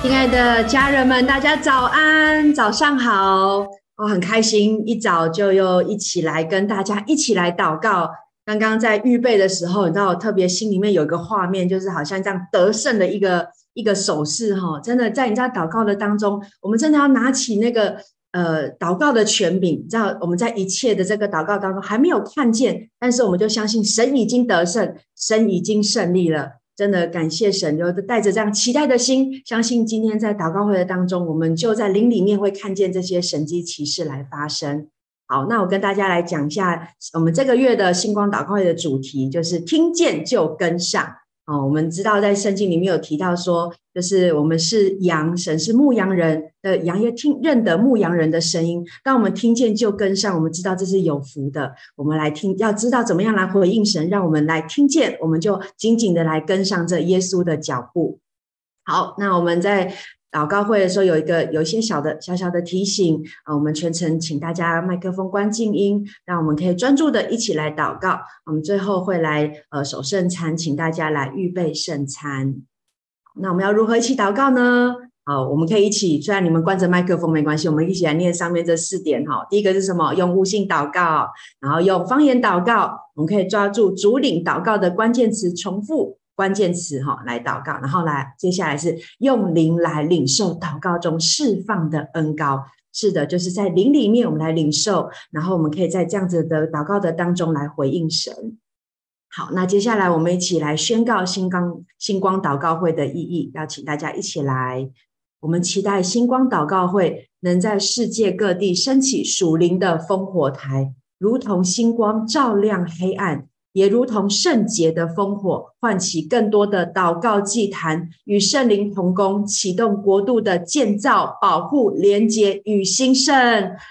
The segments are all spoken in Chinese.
亲爱的家人们，大家早安，早上好！我很开心，一早就又一起来跟大家一起来祷告。刚刚在预备的时候，你知道，我特别心里面有一个画面，就是好像这样得胜的一个一个手势哈。真的，在你在祷告的当中，我们真的要拿起那个呃祷告的权柄，知道，我们在一切的这个祷告当中还没有看见，但是我们就相信神已经得胜，神已经胜利了。真的感谢神，就带着这样期待的心，相信今天在祷告会的当中，我们就在灵里面会看见这些神迹奇事来发生。好，那我跟大家来讲一下，我们这个月的星光祷告会的主题就是听见就跟上。哦，我们知道在圣经里面有提到说，就是我们是羊，神是牧羊人的羊，也听认得牧羊人的声音。当我们听见就跟上，我们知道这是有福的。我们来听，要知道怎么样来回应神，让我们来听见，我们就紧紧的来跟上这耶稣的脚步。好，那我们在。祷告会的时候有一个有一些小的小小的提醒啊，我们全程请大家麦克风关静音，让我们可以专注的一起来祷告。我们最后会来呃守圣餐，请大家来预备圣餐。那我们要如何一起祷告呢？好，我们可以一起，虽然你们关着麦克风没关系，我们一起来念上面这四点哈。第一个是什么？用悟性祷告，然后用方言祷告。我们可以抓住主领祷告的关键词，重复。关键词哈，来祷告，然后来接下来是用灵来领受祷告中释放的恩膏。是的，就是在灵里面我们来领受，然后我们可以在这样子的祷告的当中来回应神。好，那接下来我们一起来宣告星光星光祷告会的意义，邀请大家一起来。我们期待星光祷告会能在世界各地升起属灵的烽火台，如同星光照亮黑暗。也如同圣洁的烽火，唤起更多的祷告祭坛，与圣灵同工，启动国度的建造、保护、连结与兴盛。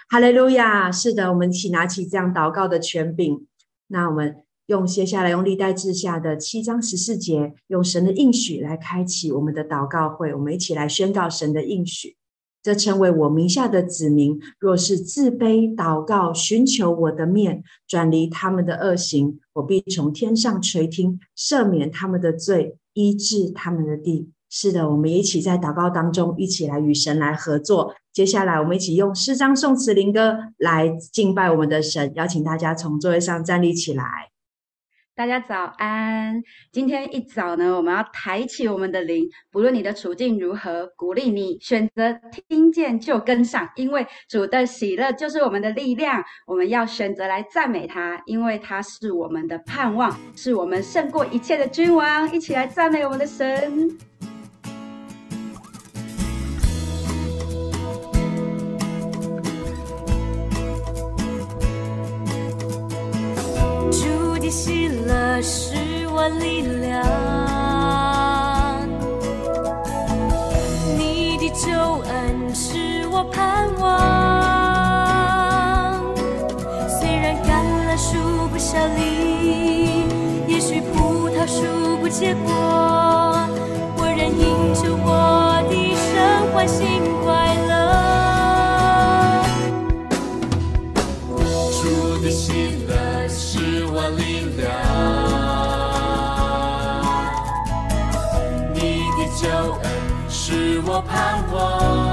哈利路亚！是的，我们一起拿起这样祷告的权柄。那我们用接下来用历代志下的七章十四节，用神的应许来开启我们的祷告会。我们一起来宣告神的应许。这成为我名下的子民，若是自卑祷告，寻求我的面，转离他们的恶行，我必从天上垂听，赦免他们的罪，医治他们的地。是的，我们一起在祷告当中，一起来与神来合作。接下来，我们一起用诗章、宋词、灵歌来敬拜我们的神。邀请大家从座位上站立起来。大家早安！今天一早呢，我们要抬起我们的灵，不论你的处境如何，鼓励你选择听见就跟上，因为主的喜乐就是我们的力量。我们要选择来赞美他，因为他是我们的盼望，是我们胜过一切的君王。一起来赞美我们的神。是我力量，你的救恩是我盼望。虽然橄榄树不效力，也许葡萄树不结果，我仍因着我的神欢欣我盼望，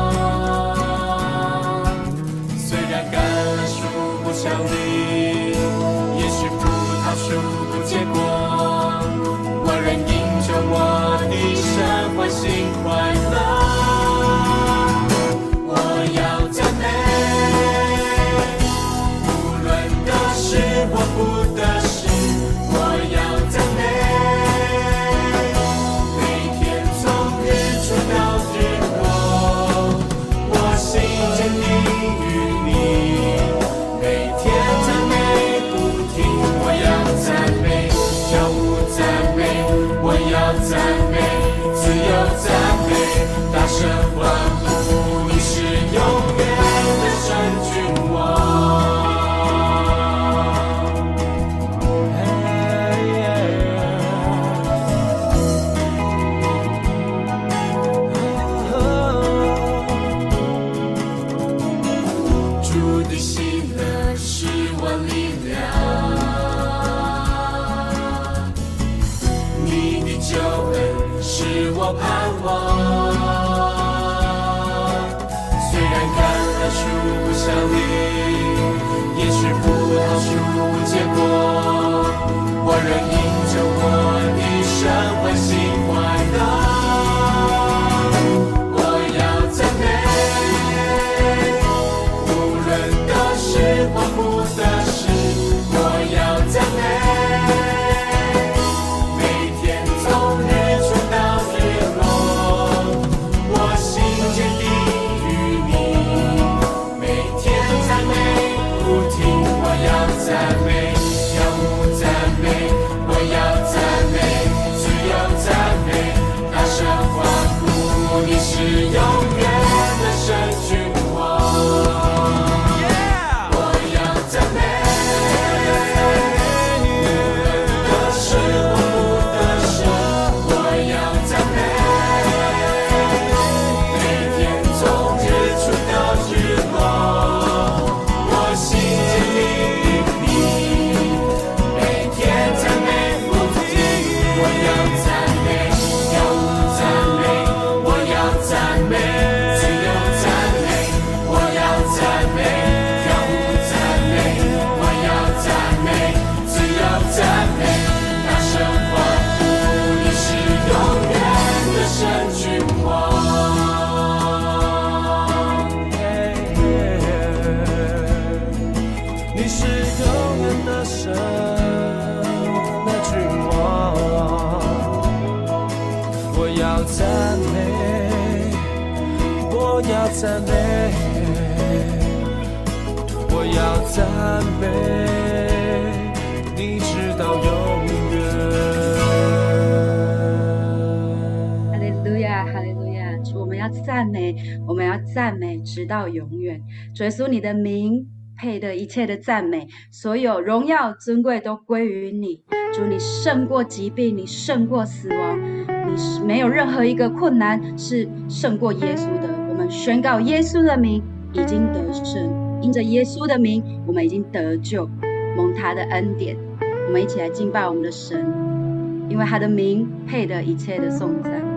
赞美，直到永远。主耶稣，你的名配得一切的赞美，所有荣耀尊贵都归于你。主，你胜过疾病，你胜过死亡，你是没有任何一个困难是胜过耶稣的。我们宣告耶稣的名已经得胜，因着耶稣的名，我们已经得救，蒙他的恩典。我们一起来敬拜我们的神，因为他的名配得一切的颂赞。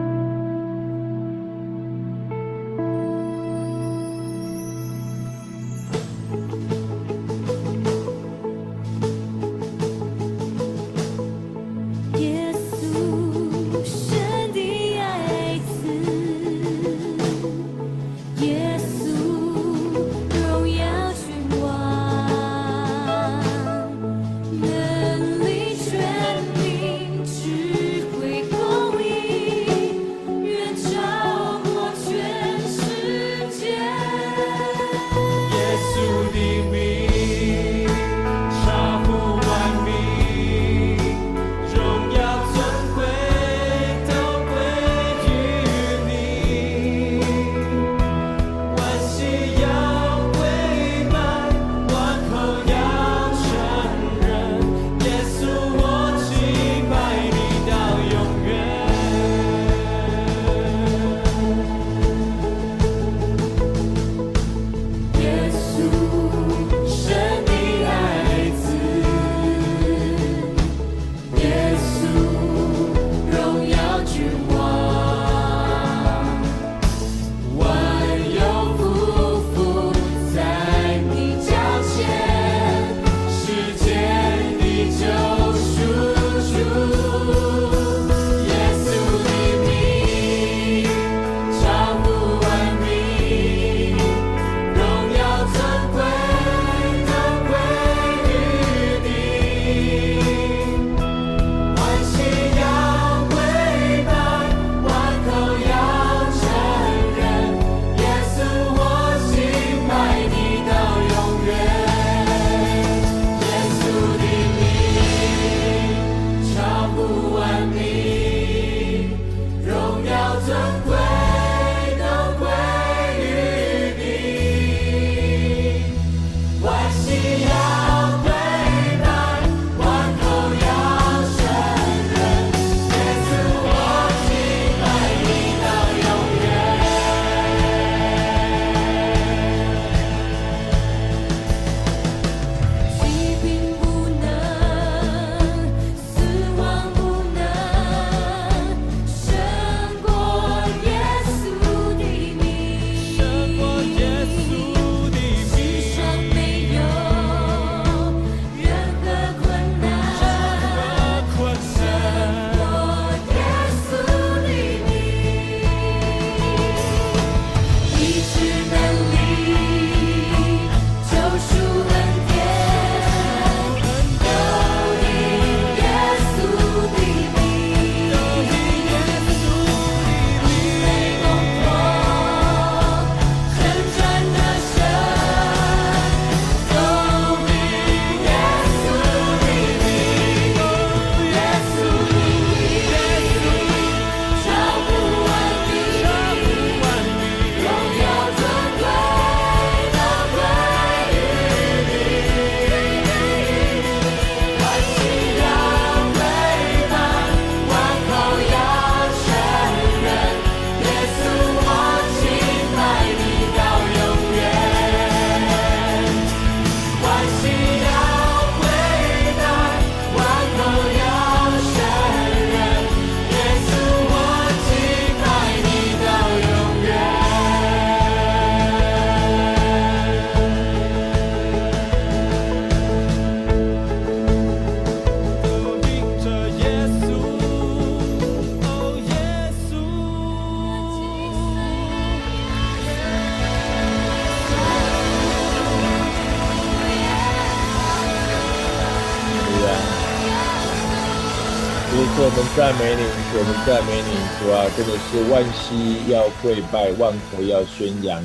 赞美你，我们赞美你，主啊，真的是万膝要跪拜，万口要宣扬。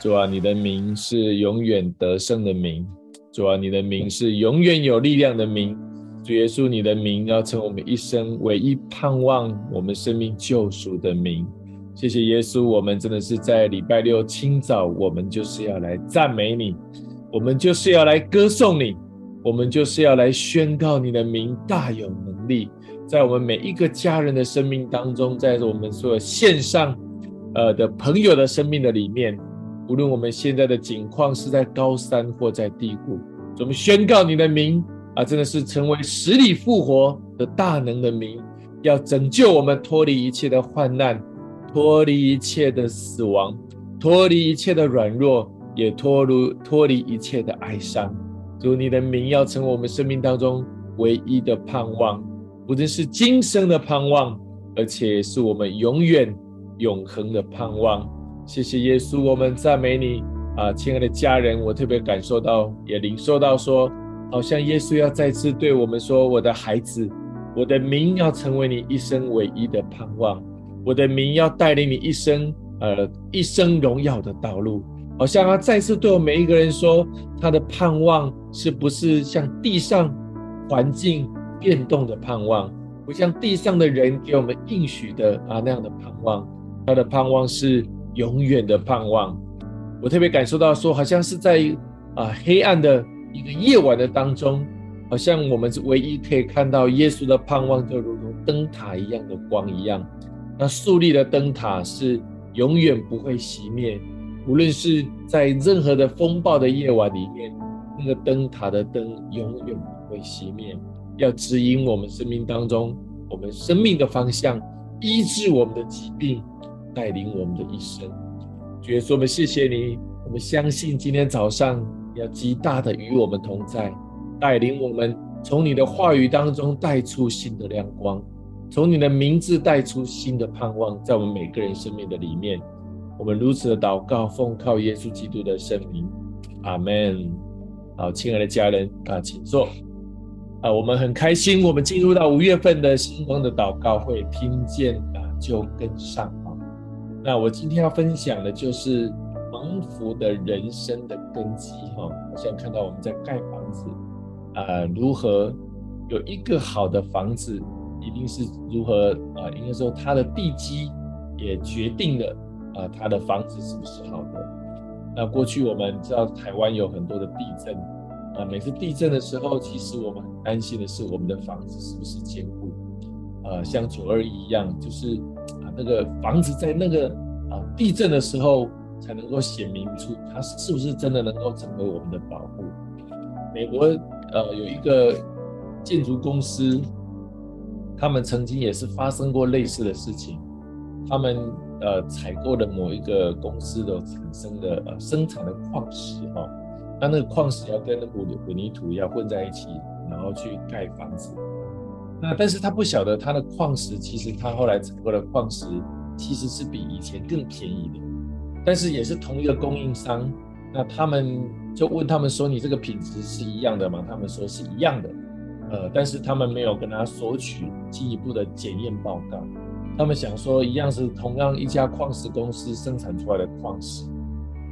主啊，你的名是永远得胜的名，主啊，你的名是永远有力量的名。主耶稣，你的名要成我们一生唯一盼望我们生命救赎的名。谢谢耶稣，我们真的是在礼拜六清早，我们就是要来赞美你，我们就是要来歌颂你。我们就是要来宣告你的名大有能力，在我们每一个家人的生命当中，在我们所有线上呃的朋友的生命的里面，无论我们现在的境况是在高山或在低谷，我们宣告你的名啊，真的是成为死里复活的大能的名，要拯救我们脱离一切的患难，脱离一切的死亡，脱离一切的软弱，也脱离脱离一切的哀伤。主，你的名要成为我们生命当中唯一的盼望，不仅是今生的盼望，而且是我们永远永恒的盼望。谢谢耶稣，我们赞美你啊，亲爱的家人，我特别感受到，也领受到说，好像耶稣要再次对我们说：“我的孩子，我的名要成为你一生唯一的盼望，我的名要带领你一生呃一生荣耀的道路。”好像他再次对我们每一个人说，他的盼望是不是像地上环境变动的盼望，不像地上的人给我们应许的啊那样的盼望，他的盼望是永远的盼望。我特别感受到说，好像是在啊黑暗的一个夜晚的当中，好像我们是唯一可以看到耶稣的盼望，就如同灯塔一样的光一样。那树立的灯塔是永远不会熄灭。无论是在任何的风暴的夜晚里面，那个灯塔的灯永远不会熄灭，要指引我们生命当中我们生命的方向，医治我们的疾病，带领我们的一生。主耶稣，我们谢谢你，我们相信今天早上要极大的与我们同在，带领我们从你的话语当中带出新的亮光，从你的名字带出新的盼望，在我们每个人生命的里面。我们如此的祷告，奉靠耶稣基督的圣名，阿门。好，亲爱的家人啊，请坐。啊，我们很开心，我们进入到五月份的星光的祷告会，听见啊就跟上啊。那我今天要分享的就是蒙福的人生的根基哈。我现在看到我们在盖房子啊，如何有一个好的房子，一定是如何啊？应该说它的地基也决定了。啊，它的房子是不是好的？那过去我们知道台湾有很多的地震，啊，每次地震的时候，其实我们很担心的是我们的房子是不是坚固？啊，像九二一一样，就是啊，那个房子在那个啊地震的时候才能够显明出它是不是真的能够成为我们的保护。美国呃有一个建筑公司，他们曾经也是发生过类似的事情，他们。呃，采购的某一个公司的产生的呃生产的矿石哈，那那个矿石要跟那个混凝土要混在一起，然后去盖房子。那但是他不晓得他的矿石，其实他后来采购的矿石其实是比以前更便宜的，但是也是同一个供应商。那他们就问他们说：“你这个品质是一样的吗？”他们说是一样的，呃，但是他们没有跟他索取进一步的检验报告。他们想说，一样是同样一家矿石公司生产出来的矿石，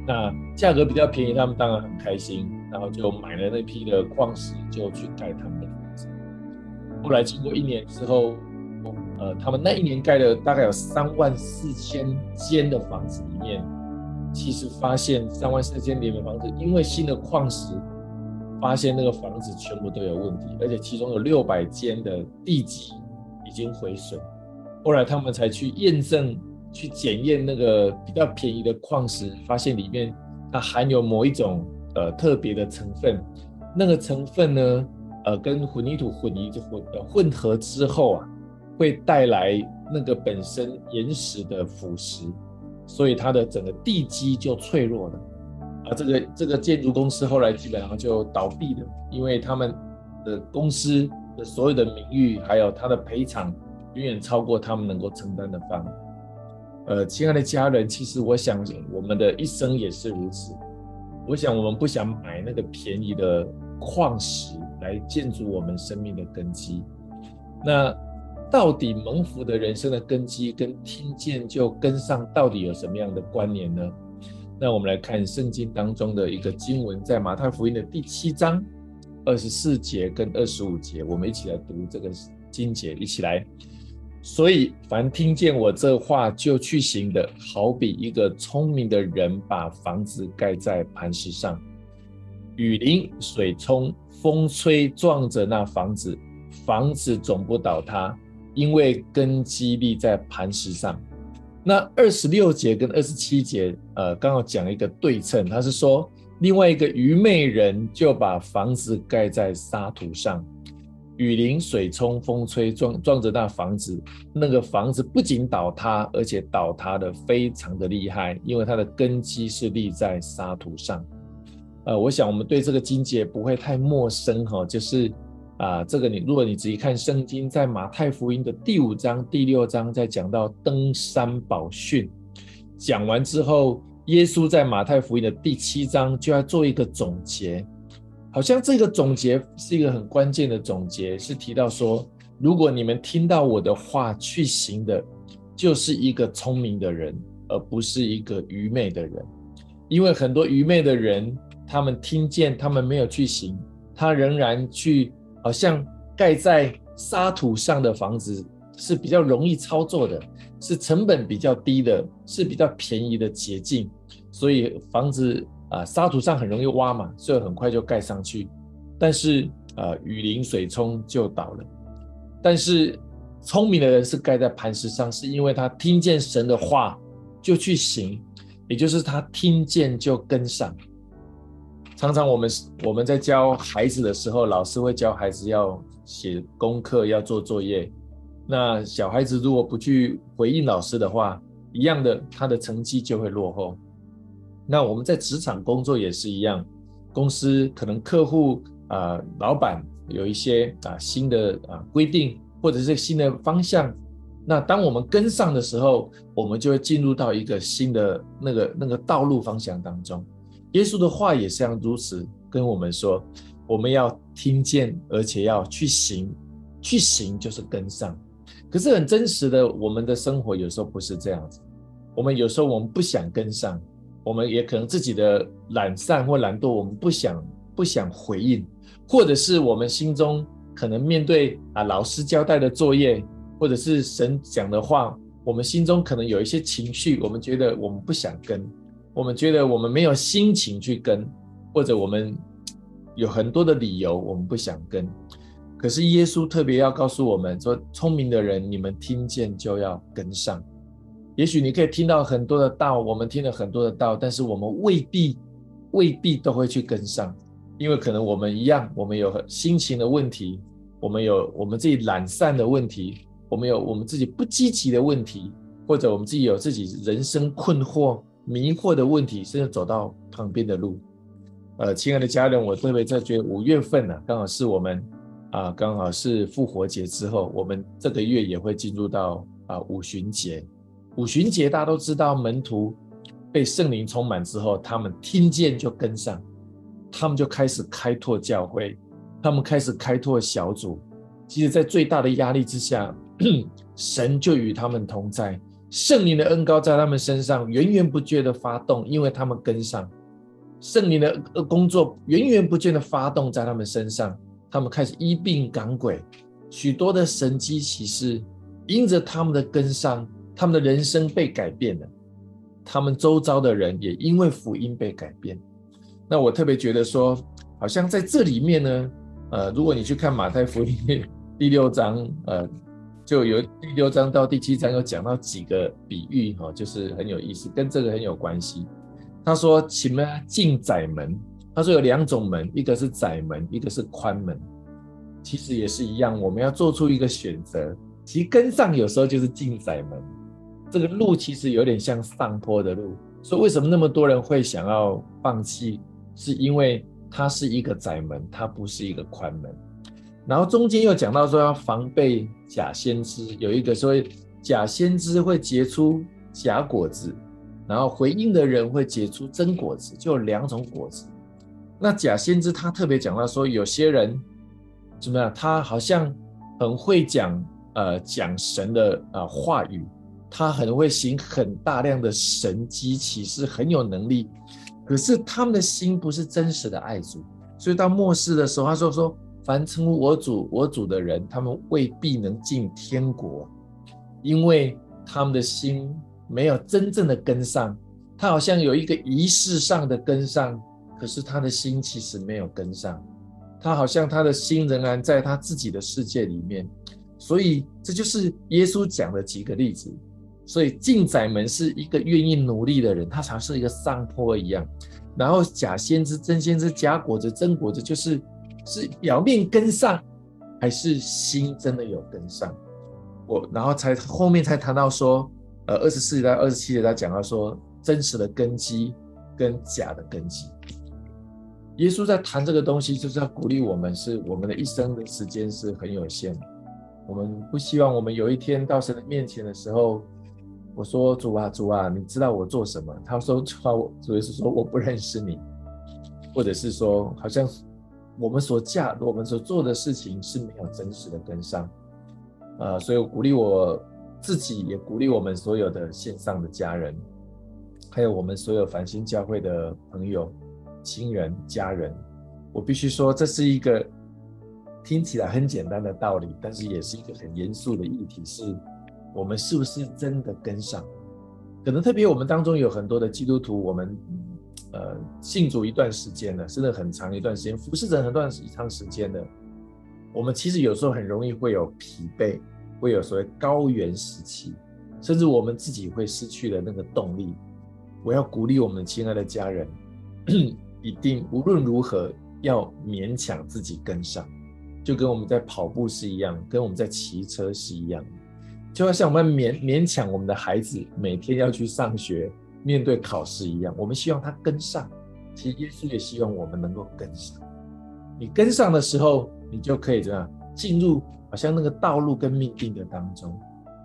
那价格比较便宜，他们当然很开心，然后就买了那批的矿石，就去盖他们的房子。后来经过一年之后，呃，他们那一年盖了大概有三万四千间的房子里面，其实发现三万四千间的房子，因为新的矿石，发现那个房子全部都有问题，而且其中有六百间的地基已经毁损。后来他们才去验证、去检验那个比较便宜的矿石，发现里面它含有某一种呃特别的成分。那个成分呢，呃，跟混凝土混凝混呃混合之后啊，会带来那个本身岩石的腐蚀，所以它的整个地基就脆弱了。啊，这个这个建筑公司后来基本上就倒闭了，因为他们的公司的所有的名誉还有它的赔偿。远远超过他们能够承担的范围。呃，亲爱的家人，其实我想，我们的一生也是如此。我想，我们不想买那个便宜的矿石来建筑我们生命的根基。那到底蒙福的人生的根基跟听见就跟上，到底有什么样的关联呢？那我们来看圣经当中的一个经文，在马太福音的第七章二十四节跟二十五节，我们一起来读这个经节，一起来。所以，凡听见我这话就去行的，好比一个聪明的人把房子盖在磐石上，雨淋、水冲、风吹，撞着那房子，房子总不倒塌，因为根基立在磐石上。那二十六节跟二十七节，呃，刚好讲一个对称，他是说，另外一个愚昧人就把房子盖在沙土上。雨淋、水冲、风吹，撞撞着那房子，那个房子不仅倒塌，而且倒塌的非常的厉害，因为它的根基是立在沙土上。呃，我想我们对这个经节不会太陌生哈，就是啊、这个你如果你仔细看圣经，在马太福音的第五章、第六章，在讲到登山宝训，讲完之后，耶稣在马太福音的第七章就要做一个总结。好像这个总结是一个很关键的总结，是提到说，如果你们听到我的话去行的，就是一个聪明的人，而不是一个愚昧的人。因为很多愚昧的人，他们听见，他们没有去行，他仍然去，好像盖在沙土上的房子是比较容易操作的，是成本比较低的，是比较便宜的捷径，所以房子。啊，沙土上很容易挖嘛，所以很快就盖上去。但是，呃，雨淋水冲就倒了。但是，聪明的人是盖在磐石上，是因为他听见神的话就去行，也就是他听见就跟上。常常我们我们在教孩子的时候，老师会教孩子要写功课，要做作业。那小孩子如果不去回应老师的话，一样的，他的成绩就会落后。那我们在职场工作也是一样，公司可能客户啊、老板有一些啊、新的啊、规定，或者是新的方向。那当我们跟上的时候，我们就会进入到一个新的那个那个道路方向当中。耶稣的话也像如此跟我们说，我们要听见，而且要去行，去行就是跟上。可是很真实的，我们的生活有时候不是这样子，我们有时候我们不想跟上。我们也可能自己的懒散或懒惰，我们不想不想回应，或者是我们心中可能面对啊老师交代的作业，或者是神讲的话，我们心中可能有一些情绪，我们觉得我们不想跟，我们觉得我们没有心情去跟，或者我们有很多的理由我们不想跟。可是耶稣特别要告诉我们说，聪明的人，你们听见就要跟上。也许你可以听到很多的道，我们听了很多的道，但是我们未必未必都会去跟上，因为可能我们一样，我们有心情的问题，我们有我们自己懒散的问题，我们有我们自己不积极的问题，或者我们自己有自己人生困惑、迷惑的问题，甚至走到旁边的路。呃，亲爱的家人，我特别在觉得五月份呢、刚好是我们啊，刚好是复活节之后，我们这个月也会进入到啊五旬节。五旬节，大家都知道，门徒被圣灵充满之后，他们听见就跟上，他们就开始开拓教会，他们开始开拓小组。其实，在最大的压力之下，神就与他们同在，圣灵的恩膏在他们身上源源不绝的发动，因为他们跟上圣灵的工作，源源不绝的发动在他们身上，他们开始医病赶鬼，许多的神迹奇事，因着他们的跟上。他们的人生被改变了，他们周遭的人也因为福音被改变。那我特别觉得说，好像在这里面呢，呃，如果你去看马太福音第六章，呃，就有第六章到第七章有讲到几个比喻，哈，就是很有意思，跟这个很有关系。他说：“请们进窄门。”他说有两种门，一个是窄门，一个是宽门。其实也是一样，我们要做出一个选择。其实跟上有时候就是进窄门。这个路其实有点像上坡的路，所以为什么那么多人会想要放弃？是因为它是一个窄门，它不是一个宽门。然后中间又讲到说要防备假先知，有一个说假先知会结出假果子，然后回应的人会结出真果子，就两种果子。那假先知他特别讲到说，有些人怎么样？他好像很会讲。呃讲神的、呃、话语，他很会行很大量的神迹其实，很有能力。可是他们的心不是真实的爱主，所以到末世的时候，他说说，凡称呼我主我主的人，他们未必能进天国，因为他们的心没有真正的跟上。他好像有一个仪式上的跟上，可是他的心其实没有跟上。他好像他的心仍然在他自己的世界里面。所以这就是耶稣讲的几个例子。所以进窄门是一个愿意努力的人，他常是一个上坡一样。然后假先知、真先知、假果子、真果子，就是是表面跟上，还是心真的有跟上？我然后才后面才谈到说，呃，二十四节到二十七节他讲到说，真实的根基跟假的根基。耶稣在谈这个东西，就是要鼓励我们，是我们的一生的时间是很有限的，我们不希望我们有一天到神的面前的时候。我说主啊主啊，你知道我做什么？他说主，主耶稣说我不认识你，或者是说好像我们所嫁我们所做的事情是没有真实的跟上，呃，所以我鼓励我自己，也鼓励我们所有的线上的家人，还有我们所有繁星教会的朋友、亲人、家人。我必须说，这是一个听起来很简单的道理，但是也是一个很严肃的议题，是。我们是不是真的跟上？可能特别我们当中有很多的基督徒，我们呃信主一段时间了，甚至很长一段时间，服侍着很长一长时间的，我们其实有时候很容易会有疲惫，会有所谓高原时期，甚至我们自己会失去了那个动力。我要鼓励我们亲爱的家人，一定无论如何要勉强自己跟上，就跟我们在跑步是一样，跟我们在骑车是一样。就要像我们勉勉强我们的孩子每天要去上学、面对考试一样，我们希望他跟上。其实耶稣也希望我们能够跟上。你跟上的时候，你就可以这样进入，好像那个道路跟命定的当中，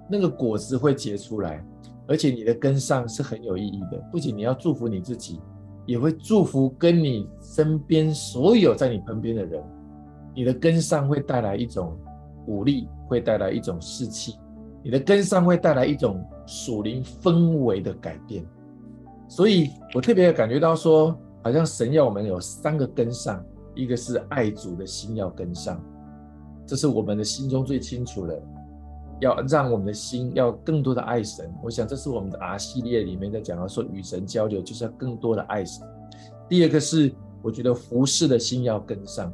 那个果子会结出来，而且你的跟上是很有意义的。不仅你要祝福你自己，也会祝福跟你身边所有在你旁边的人。你的跟上会带来一种武力，会带来一种士气。你的跟上会带来一种属灵氛围的改变，所以我特别感觉到说，好像神要我们有三个跟上，一个是爱主的心要跟上，这是我们的心中最清楚的，要让我们的心要更多的爱神。我想这是我们的 R 系列里面在讲到说，与神交流就是要更多的爱神。第二个是我觉得服侍的心要跟上，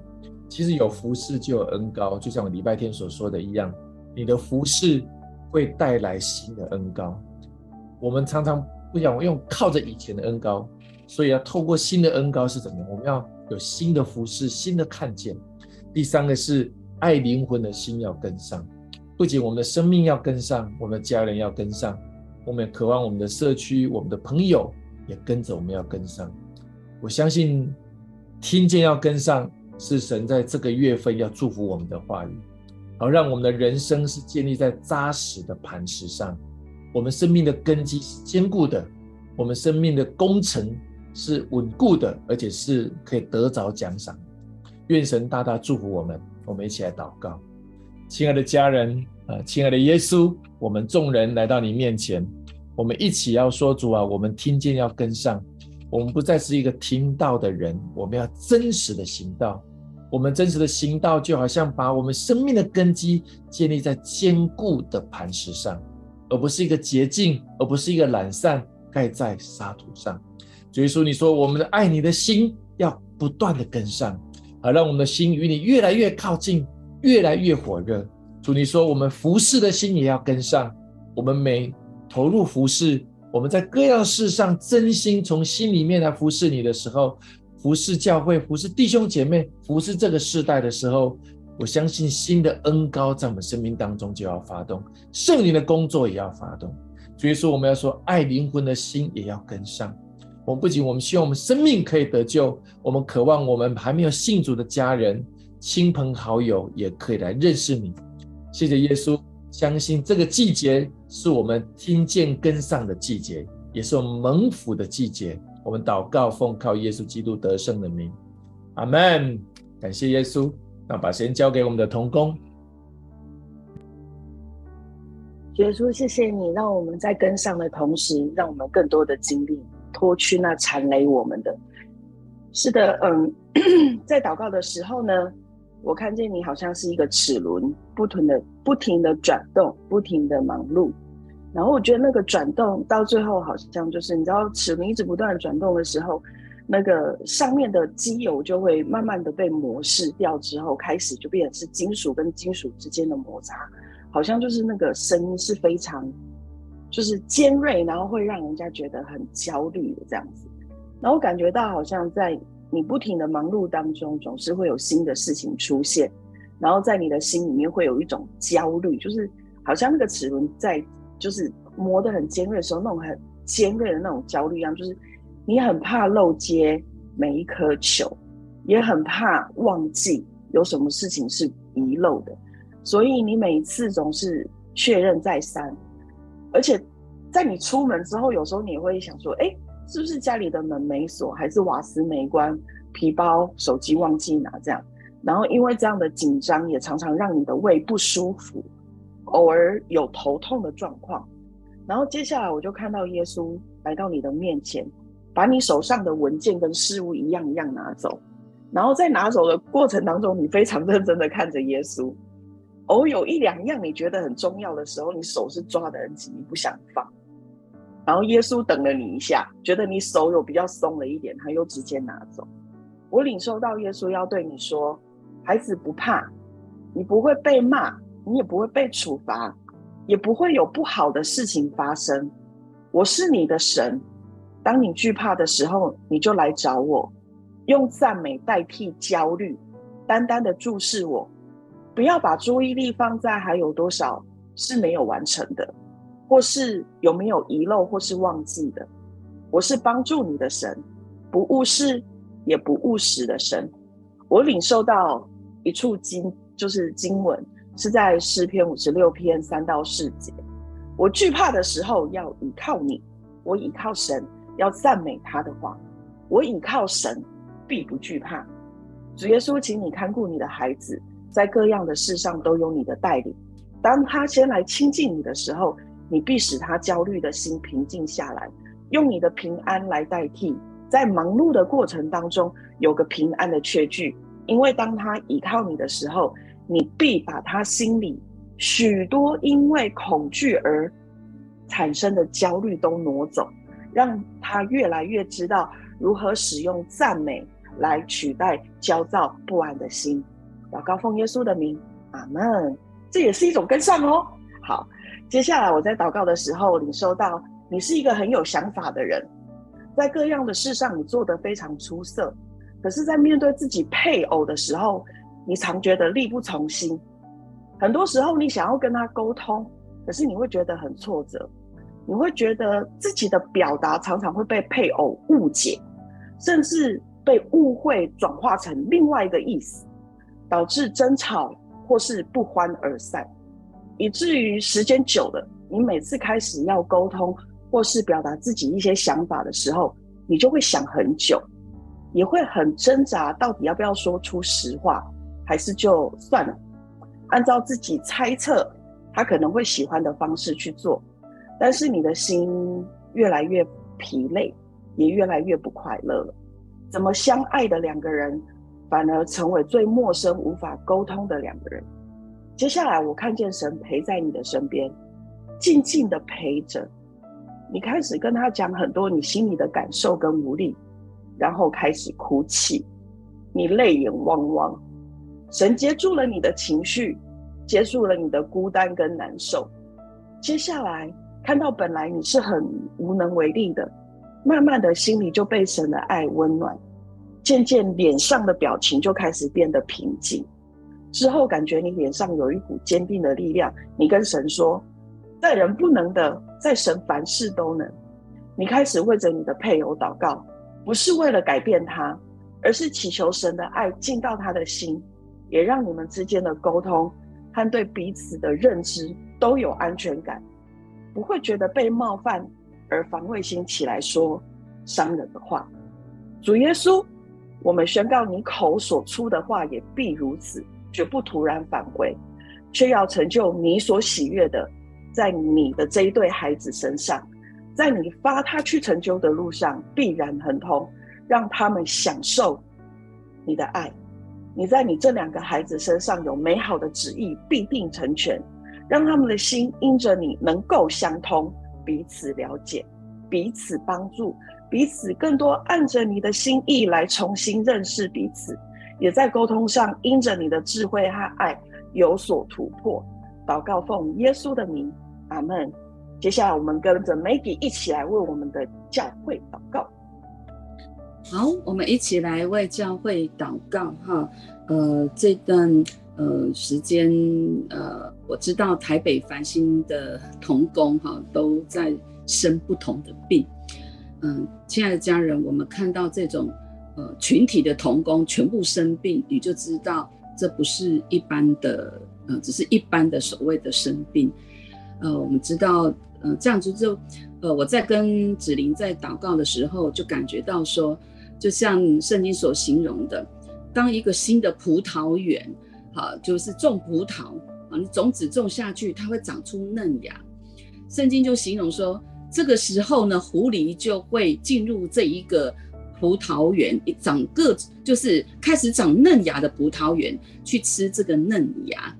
其实有服侍就有恩膏，就像我礼拜天所说的一样，你的服侍。会带来新的恩膏。我们常常不想用靠着以前的恩膏，所以要透过新的恩膏是怎么样？我们要有新的服饰、新的看见。第三个是爱灵魂的心要跟上，不仅我们的生命要跟上，我们的家人要跟上，我们也渴望我们的社区、我们的朋友也跟着我们要跟上。我相信听见要跟上，是神在这个月份要祝福我们的话语。好，让我们的人生是建立在扎实的磐石上，我们生命的根基是坚固的，我们生命的工程是稳固的，而且是可以得着奖赏。愿神大大祝福我们，我们一起来祷告。亲爱的家人，啊，亲爱的耶稣，我们众人来到你面前，我们一起要说主啊，我们听见要跟上，我们不再是一个听道的人，我们要真实的行道。我们真实的行道，就好像把我们生命的根基建立在坚固的磐石上，而不是一个捷径，而不是一个懒散盖在沙土上。主耶稣，你说我们的爱你的心要不断的跟上，好让我们的心与你越来越靠近，越来越火热。主，你说我们服侍的心也要跟上，我们每投入服侍，我们在各样事上真心从心里面来服侍你的时候。服侍教会，服侍弟兄姐妹，服侍这个世代的时候，我相信新的恩膏在我们生命当中就要发动，圣灵的工作也要发动。所以说，我们要说爱灵魂的心也要跟上。我们不仅我们希望我们生命可以得救，我们渴望我们还没有信主的家人、亲朋好友也可以来认识你。谢谢耶稣，相信这个季节是我们听见跟上的季节，也是我们蒙福的季节。我们祷告，奉靠耶稣基督得胜的名，阿门。感谢耶稣，那把时间交给我们的同工。耶稣，谢谢你，让我们在跟上的同时，让我们更多的精力脱去那缠累我们的。是的，嗯，在祷告的时候呢，我看见你好像是一个齿轮，不停的、不停的转动，不停的忙碌。然后我觉得那个转动到最后，好像就是你知道，齿轮一直不断的转动的时候，那个上面的机油就会慢慢的被磨蚀掉，之后开始就变成是金属跟金属之间的摩擦，好像就是那个声音是非常就是尖锐，然后会让人家觉得很焦虑的这样子。然后感觉到好像在你不停的忙碌当中，总是会有新的事情出现，然后在你的心里面会有一种焦虑，就是好像那个齿轮在。就是磨得很尖锐的时候，那种很尖锐的那种焦虑一样，就是你很怕漏接每一颗球，也很怕忘记有什么事情是遗漏的，所以你每一次总是确认再三，而且在你出门之后，有时候你会想说，哎，是不是家里的门没锁，还是瓦斯没关，皮包、手机忘记拿这样，然后因为这样的紧张，也常常让你的胃不舒服。偶尔有头痛的状况，然后接下来我就看到耶稣来到你的面前，把你手上的文件跟事物一样一样拿走，然后在拿走的过程当中，你非常认真的看着耶稣。偶有一两样你觉得很重要的时候，你手是抓得很紧，你不想放。然后耶稣等了你一下，觉得你手有比较松了一点，他又直接拿走。我领受到耶稣要对你说：“孩子不怕，你不会被骂。”你也不会被处罚，也不会有不好的事情发生。我是你的神，当你惧怕的时候，你就来找我，用赞美代替焦虑，单单的注视我，不要把注意力放在还有多少是没有完成的，或是有没有遗漏或是忘记的。我是帮助你的神，不误事也不误时的神。我领受到一处经，就是经文。是在诗篇五十六篇三到四节，我惧怕的时候要倚靠你，我倚靠神，要赞美他的话，我倚靠神，必不惧怕。主耶稣，请你看顾你的孩子，在各样的事上都有你的带领。当他先来亲近你的时候，你必使他焦虑的心平静下来，用你的平安来代替，在忙碌的过程当中有个平安的缺据，因为当他倚靠你的时候。你必把他心里许多因为恐惧而产生的焦虑都挪走，让他越来越知道如何使用赞美来取代焦躁不安的心。祷告奉耶稣的名，阿门。这也是一种跟上哦。好，接下来我在祷告的时候领受到，你是一个很有想法的人，在各样的事上你做得非常出色，可是，在面对自己配偶的时候，你常觉得力不从心，很多时候你想要跟他沟通，可是你会觉得很挫折，你会觉得自己的表达常常会被配偶误解，甚至被误会转化成另外一个意思，导致争吵或是不欢而散，以至于时间久了，你每次开始要沟通或是表达自己一些想法的时候，你就会想很久，也会很挣扎，到底要不要说出实话。还是就算了，按照自己猜测他可能会喜欢的方式去做，但是你的心越来越疲累，也越来越不快乐了。怎么相爱的两个人，反而成为最陌生、无法沟通的两个人？接下来，我看见神陪在你的身边，静静的陪着你，开始跟他讲很多你心里的感受跟无力，然后开始哭泣，你泪眼汪汪。神接住了你的情绪，接住了你的孤单跟难受。接下来看到本来你是很无能为力的，慢慢的心里就被神的爱温暖，渐渐脸上的表情就开始变得平静。之后感觉你脸上有一股坚定的力量，你跟神说：“在人不能的，在神凡事都能。”你开始为着你的配偶祷告，不是为了改变他，而是祈求神的爱进到他的心。也让你们之间的沟通和对彼此的认知都有安全感，不会觉得被冒犯而防卫心起来说伤人的话。主耶稣，我们宣告你口所出的话也必如此，绝不突然返回，却要成就你所喜悦的，在你的这一对孩子身上，在你发他去成就的路上必然亨通，让他们享受你的爱。你在你这两个孩子身上有美好的旨意，必定成全，让他们的心因着你能够相通，彼此了解，彼此帮助，彼此更多按着你的心意来重新认识彼此，也在沟通上因着你的智慧和爱有所突破。祷告奉耶稣的名，阿门。接下来我们跟着 Maggie 一起来为我们的教会祷告。好，我们一起来为教会祷告哈。呃，这段呃时间呃，我知道台北繁星的童工哈都在生不同的病。嗯、呃，亲爱的家人，我们看到这种呃群体的童工全部生病，你就知道这不是一般的呃，只是一般的所谓的生病。呃，我们知道呃这样子就呃我在跟子玲在祷告的时候，就感觉到说。就像圣经所形容的，当一个新的葡萄园，好，就是种葡萄啊，你种子种下去，它会长出嫩芽。圣经就形容说，这个时候呢，狐狸就会进入这一个葡萄园，长个就是开始长嫩芽的葡萄园，去吃这个嫩芽。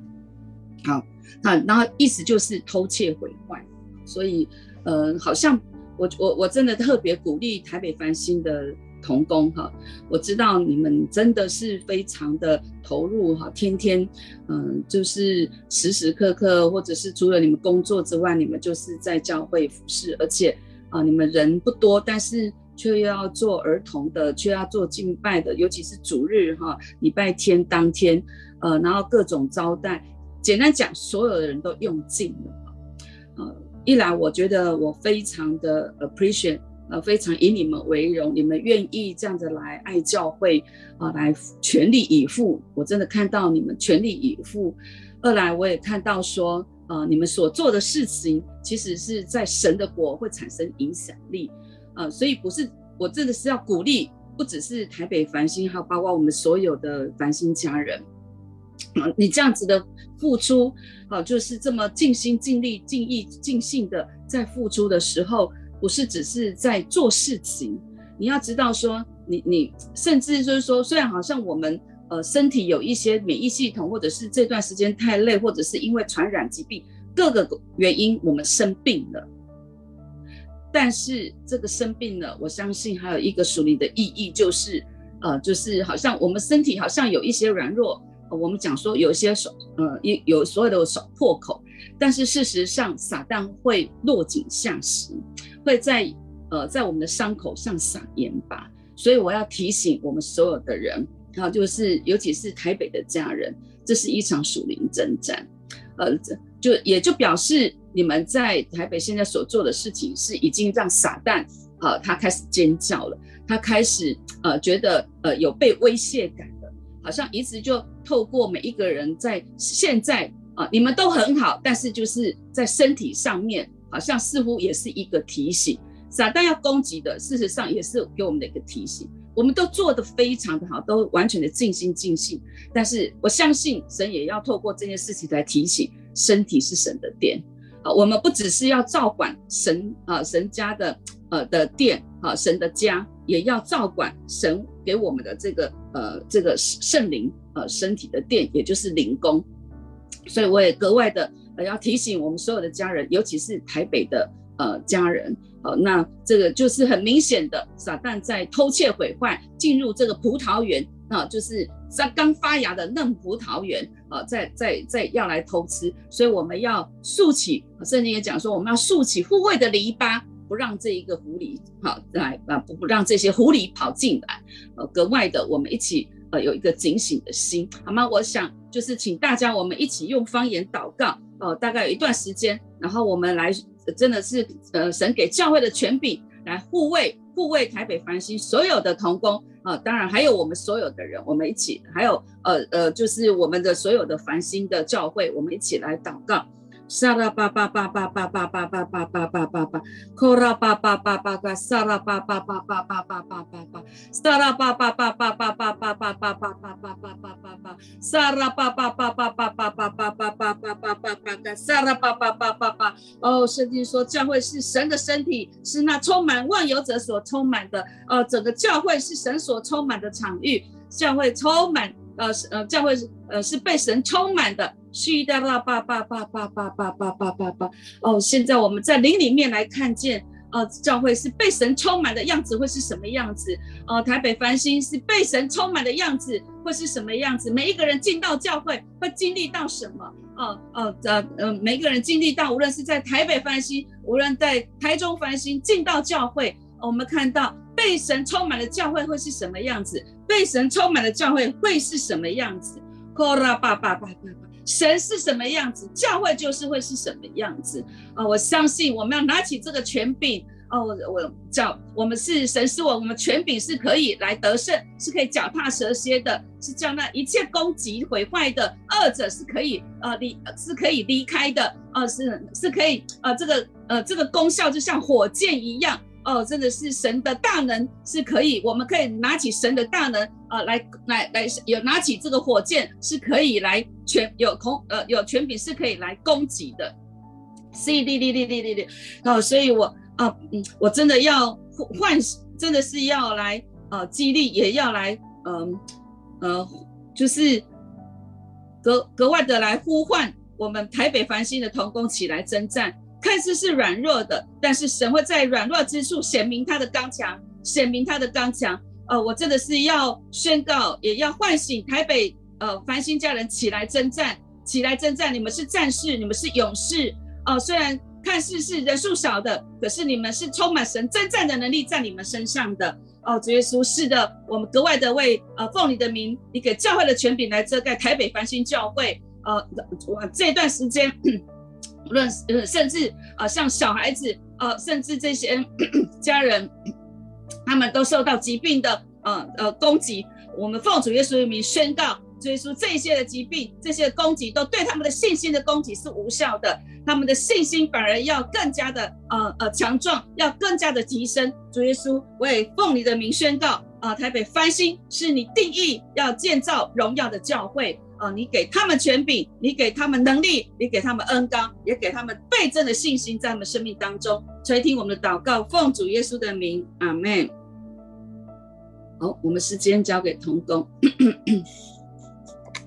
好，那然后意思就是偷窃毁坏。所以，呃，好像我我我真的特别鼓励台北繁星的。同工哈，我知道你们真的是非常的投入哈，天天嗯，就是时时刻刻，或者是除了你们工作之外，你们就是在教会服侍，而且啊，你们人不多，但是却又要做儿童的，却要做敬拜的，尤其是主日哈，礼拜天当天，呃，然后各种招待，简单讲，所有的人都用尽了，呃，一来我觉得我非常的 appreciate。呃，非常以你们为荣，你们愿意这样子来爱教会啊、来全力以赴。我真的看到你们全力以赴。二来，我也看到说，呃，你们所做的事情，其实是在神的国会产生影响力。呃，所以不是，我真的是要鼓励，不只是台北繁星，还有包括我们所有的繁星家人。啊、你这样子的付出，啊、呃，就是这么尽心尽力、尽意尽性的在付出的时候。不是只是在做事情，你要知道说，你你甚至就是说，虽然好像我们呃身体有一些免疫系统，或者是这段时间太累，或者是因为传染疾病各个原因我们生病了，但是这个生病了，我相信还有一个属灵的意义，就是呃就是好像我们身体好像有一些软弱，我们讲说有一些手呃有有所有的手破口，但是事实上撒旦会落井下石。会在呃，在我们的伤口上撒盐巴，所以我要提醒我们所有的人，啊就是尤其是台北的家人，这是一场属灵征战，呃，就也就表示你们在台北现在所做的事情是已经让撒旦呃他开始尖叫了，他开始呃觉得呃有被威胁感的，好像一直就透过每一个人在现在啊、你们都很好，但是就是在身体上面。好像似乎也是一个提醒，撒旦要攻击的，事实上也是给我们的一个提醒。我们都做得非常的好，都完全的尽心尽性。但是我相信神也要透过这件事情来提醒，身体是神的殿啊。我们不只是要照管神啊神家的呃的殿啊神的家，也要照管神给我们的这个呃这个圣灵呃身体的殿，也就是灵宫。所以我也格外的呃。要提醒我们所有的家人，尤其是台北的呃家人，呃，那这个就是很明显的，撒旦在偷窃毁坏，进入这个葡萄园啊，就是在刚发芽的嫩葡萄园啊，在在在要来偷吃，所以我们要竖起，圣经也讲说，我们要竖起护卫的篱笆，不让这一个狐狸好来啊，不让这些狐狸跑进来，呃，格外的，我们一起呃有一个警醒的心，好吗？我想就是请大家我们一起用方言祷告。哦，大概有一段时间，然后我们来，真的是呃，神给教会的权柄来护卫护卫台北繁星所有的童工啊，当然还有我们所有的人，我们一起，还有呃呃，就是我们的所有的繁星的教会，我们一起来祷告，沙拉巴巴巴巴巴巴巴巴巴巴巴巴巴，科拉巴巴巴巴巴，沙拉巴巴巴巴巴巴巴巴巴，沙拉巴巴巴巴巴巴巴巴巴巴巴巴巴巴巴，沙拉巴巴巴巴巴巴巴巴巴巴巴巴巴巴，沙拉巴巴巴巴巴。哦，圣经说教会是神的身体，是那充满万有者所充满的。哦，整个教会是神所充满的场域，教会充满。呃，呃，教会呃是被神充满的，嘘的啦叭叭叭叭叭叭叭叭叭叭。哦，现在我们在灵里面来看见，呃，教会是被神充满的样子会是什么样子？呃，台北繁星是被神充满的样子会是什么样子？每一个人进到教会会经历到什么？呃呃呃呃，每一个人经历到，无论是在台北繁星，无论在台中繁星，进到教会，我们看到。被神充满的教会会是什么样子？被神充满的教会会是什么样子？神是什么样子？教会就是会是什么样子？啊，我相信我们要拿起这个权柄。哦，我我叫我们是神是我，我们权柄是可以来得胜，是可以脚踏蛇蝎的，是叫那一切攻击毁坏的恶者是可以呃离是可以离开的。啊，是是可以呃这个呃这个功效就像火箭一样。哦，真的是神的大能是可以，我们可以拿起神的大能啊、来来来有拿起这个火箭是可以来全有空呃有权柄是可以来攻击的，C D D D D D D 哦，所以我啊嗯，我真的要唤，真的是要来呃激励，也要来嗯呃，就是格格外的来呼唤我们台北繁星的同工起来征战。看似是软弱的，但是神会在软弱之处显明他的刚强，显明他的刚强。呃，我真的是要宣告，也要唤醒台北呃繁星家人起来征战，起来征战。你们是战士，你们是勇士。呃，虽然看似是人数少的，可是你们是充满神征战的能力在你们身上的。哦、主耶稣是的，我们格外的为呃奉你的名，你给教会的权柄来遮盖台北繁星教会。呃，我这段时间。无论呃，甚至、呃，像小孩子呃，甚至这些 家人，他们都受到疾病的呃呃攻击。我们奉主耶稣的名宣告，主耶稣这些的疾病、这些的攻击，都对他们的信心的攻击是无效的。他们的信心反而要更加的呃呃强壮，要更加的提升。主耶稣，我也奉你的名宣告啊、呃，台北翻新是你定义要建造荣耀的教会。哦，你给他们权柄，你给他们能力，你给他们恩膏，也给他们倍增的信心，在他们生命当中垂听我们的祷告，奉主耶稣的名，阿门。好，我们时间交给童工。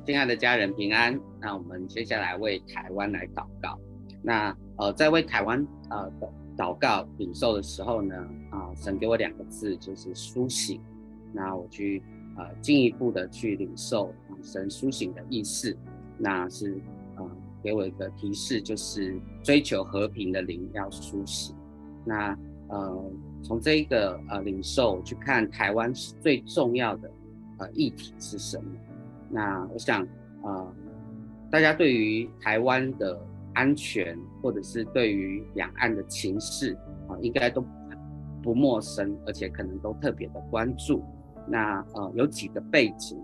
亲爱的家人平安，那我们接下来为台湾来祷告。那呃，在为台湾呃祷告领受的时候呢，啊、呃，神给我两个字，就是苏醒。那我去。呃，进一步的去领受神苏醒的意思，那是呃给我一个提示，就是追求和平的灵要苏醒。那呃从这一个呃领受去看台湾最重要的呃议题是什么？那我想呃大家对于台湾的安全，或者是对于两岸的情势啊、应该都不陌生，而且可能都特别的关注。那呃有几个背景，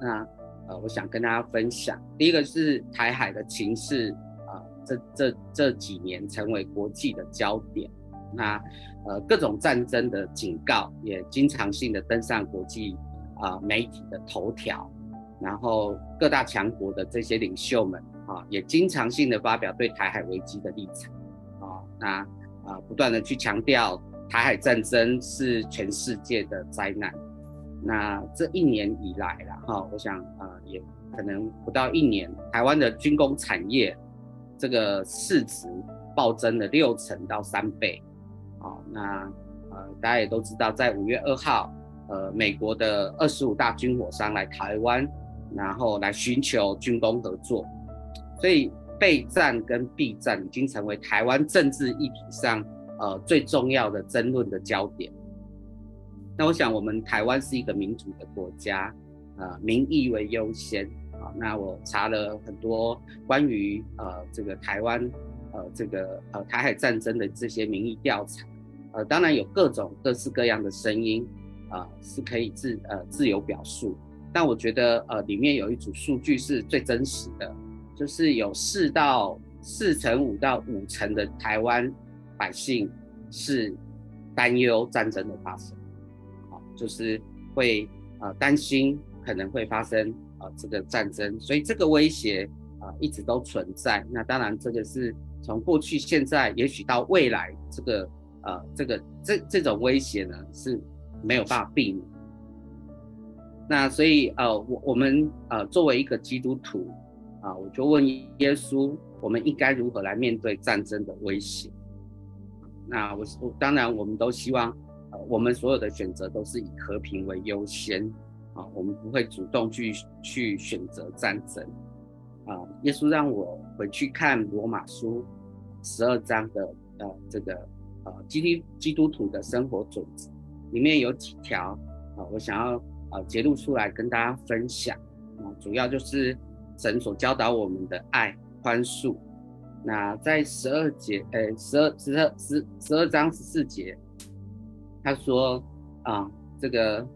那呃我想跟大家分享。第一个是台海的情势啊、这这这几年成为国际的焦点。那呃各种战争的警告也经常性的登上国际啊、媒体的头条，然后各大强国的这些领袖们啊也经常性的发表对台海危机的立场啊，那啊、不断的去强调台海战争是全世界的灾难。那这一年以来了哈，我想啊、呃，也可能不到一年，台湾的军工产业这个市值暴增了六成到三倍，好，那呃大家也都知道，在五月二号，呃美国的二十五大军火商来台湾，然后来寻求军工合作，所以备战跟避战已经成为台湾政治议题上呃最重要的争论的焦点。那我想，我们台湾是一个民主的国家，呃，民意为优先啊。那我查了很多关于呃这个台湾呃这个呃台海战争的这些民意调查，呃，当然有各种各式各样的声音啊，是可以自呃自由表述。但我觉得呃里面有一组数据是最真实的，就是有四到四成五到五成的台湾百姓是担忧战争的发生，就是会呃担心可能会发生呃这个战争，所以这个威胁啊、呃、一直都存在。那当然，这个是从过去、现在，也许到未来，这个呃这个这这种威胁呢是没有办法避免。那所以呃我我们呃作为一个基督徒啊、我就问耶稣，我们应该如何来面对战争的威胁？那我我当然，我们都希望，我们所有的选择都是以和平为优先，啊，我们不会主动去去选择战争，啊，耶稣让我回去看罗马书十二章的呃这个呃基督基督徒的生活准则，里面有几条啊，我想要啊节录出来跟大家分享，啊，主要就是神所教导我们的爱、宽恕。那在十二节，呃、十二、十二、十十二章十四节，他说啊，这个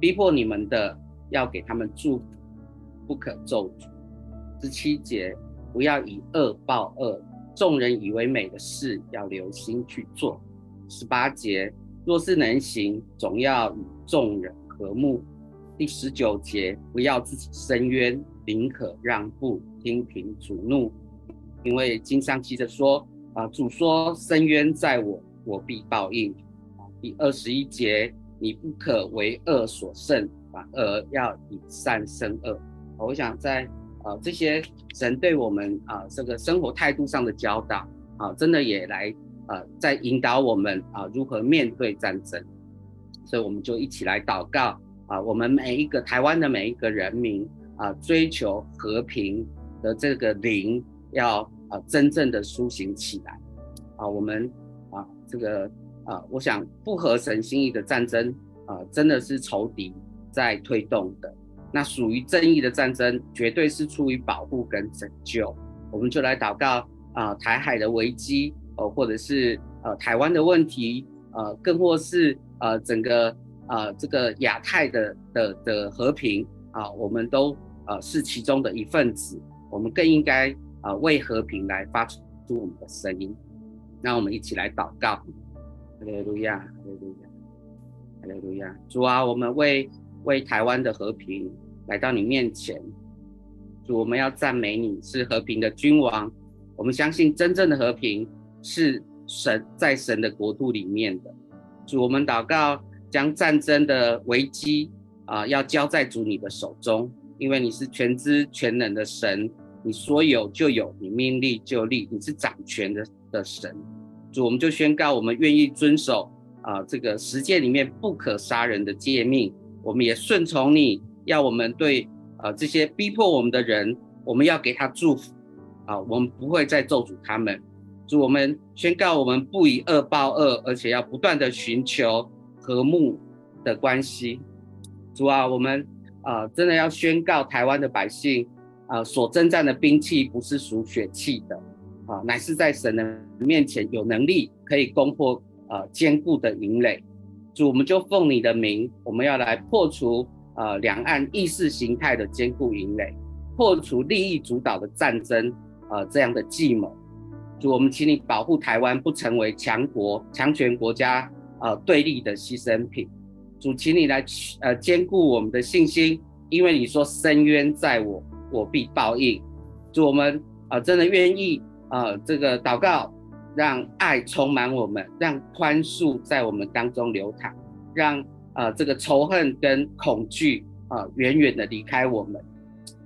逼迫你们的，要给他们祝福，不可咒诅。十七节，不要以恶报恶，众人以为美的事，要留心去做。十八节，若是能行，总要与众人和睦。第十九节，不要自己伸冤，宁可让步，听凭主怒。因为经上记着说，啊，主说：“伸冤在我，我必报应。”第二十一节，你不可为恶所胜，反而要以善胜恶。我想在啊这些神对我们啊这个生活态度上的教导啊，真的也来啊在引导我们啊如何面对战争。所以我们就一起来祷告啊，我们每一个台湾的每一个人民啊，追求和平的这个灵要。啊，真正的苏醒起来，啊，我们啊，这个啊，我想不合神心意的战争啊，真的是仇敌在推动的。那属于正义的战争，绝对是出于保护跟拯救。我们就来祷告啊，台海的危机，哦，或者是呃台湾的问题，呃，更或是呃整个呃这个亚太的的的和平啊，我们都呃是其中的一份子，我们更应该。啊，为和平来发出我们的声音，让我们一起来祷告。哈利路亚，哈利路亚，哈利路亚。主啊，我们为为台湾的和平来到你面前。主，我们要赞美你是和平的君王。我们相信真正的和平是神在神的国度里面的。主，我们祷告，将战争的危机啊，要交在主你的手中，因为你是全知全能的神。你说有就有，你命立就立，你是掌权的的神。主，我们就宣告，我们愿意遵守啊、这个十诫里面不可杀人的诫命。我们也顺从你，要我们对啊、这些逼迫我们的人，我们要给他祝福啊、我们不会再咒诅他们。主，我们宣告，我们不以恶报恶，而且要不断的寻求和睦的关系。主啊，我们啊、真的要宣告台湾的百姓。啊、所征战的兵器不是属血气的，啊，乃是在神的面前有能力可以攻破呃坚固的营垒。主，我们就奉你的名，我们要来破除呃两岸意识形态的坚固营垒，破除利益主导的战争，呃这样的计谋。主，我们请你保护台湾不成为强国、强权国家呃对立的牺牲品。主，请你来呃坚固我们的信心，因为你说深渊在我。我必报应。主我们啊、呃，真的愿意、呃，这个祷告，让爱充满我们，让宽恕在我们当中流淌，让啊、呃，这个仇恨跟恐惧啊、呃，远远的离开我们。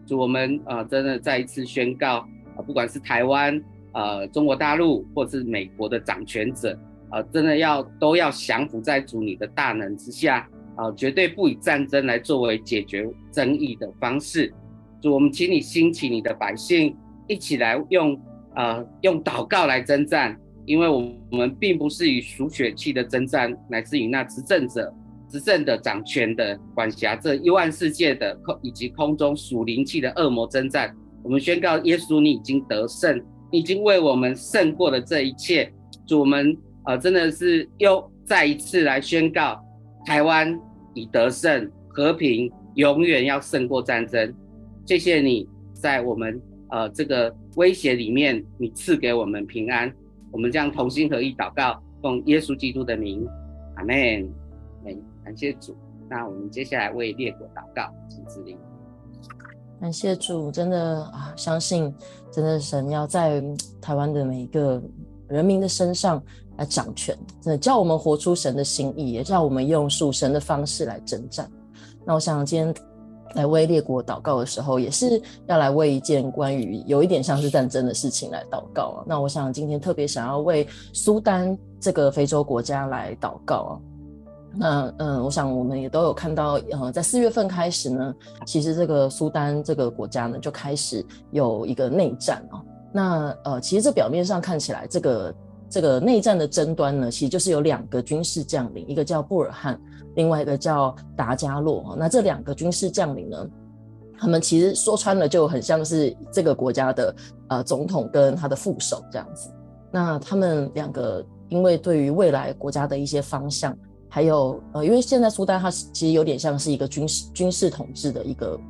祝我们啊、呃，真的再一次宣告、不管是台湾啊、中国大陆，或是美国的掌权者啊、呃，真的要都要降服在主你的大能之下啊、呃，绝对不以战争来作为解决争议的方式。主，我们请你兴起你的百姓，一起来用呃用祷告来征战，因为我们并不是以属血气的征战，乃是与那执政者、执政的掌权的管辖这一万世界的空以及空中属灵气的恶魔征战。我们宣告，耶稣你已经得胜，你已经为我们胜过了这一切。主，我们呃真的是又再一次来宣告，台湾已得胜，和平永远要胜过战争。谢谢你在我们呃这个威胁里面，你赐给我们平安。我们将同心合意祷告，奉耶稣基督的名，阿门。哎，感谢主。那我们接下来为列国祷告，请指令。感谢主，真的啊，相信真的神要在台湾的每一个人民的身上来掌权，真的叫我们活出神的心意，也叫我们用属神的方式来征战。那我想今天来为列国祷告的时候，也是要来为一件关于有一点像是战争的事情来祷告啊。那我想今天特别想要为苏丹这个非洲国家来祷告啊。那嗯，我想我们也都有看到，呃，在四月份开始呢，其实这个苏丹这个国家呢就开始有一个内战啊。那呃，其实这表面上看起来，这个这个内战的争端呢，其实就是有两个军事将领，一个叫布尔汉，另外一个叫达加洛。那这两个军事将领呢，他们其实说穿了就很像是这个国家的呃总统跟他的副手这样子。那他们两个因为对于未来国家的一些方向。还有呃，因为现在苏丹它其实有点像是一个军事军事统治的一个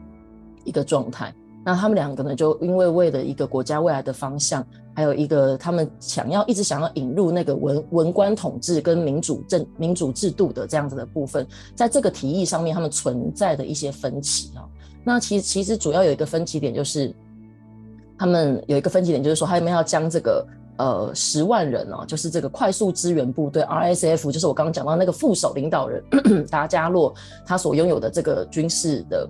一个状态。那他们两个呢，就因为为了一个国家未来的方向，还有一个他们想要一直想要引入那个文文官统治跟民主政民主制度的这样子的部分，在这个提议上面，他们存在的一些分歧啊。那其实其实主要有一个分歧点，就是他们有一个分歧点，就是说他们要将这个。呃，十万人哦，就是这个快速支援部队 RSF，就是我刚刚讲到那个副手领导人达加洛他所拥有的这个军事的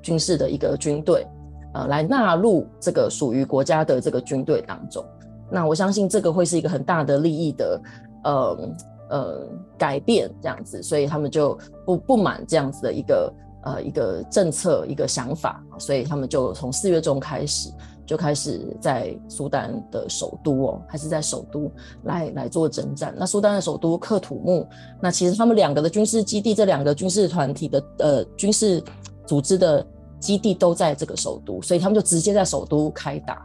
军事的一个军队，呃，来纳入这个属于国家的这个军队当中。那我相信这个会是一个很大的利益的呃呃改变，这样子，所以他们就不不满这样子的一个呃一个政策一个想法，所以他们就从四月中开始。就开始在苏丹的首都哦，还是在首都来来做征战。那苏丹的首都克土木，那其实他们两个的军事基地，这两个军事团体的呃军事组织的基地都在这个首都，所以他们就直接在首都开打。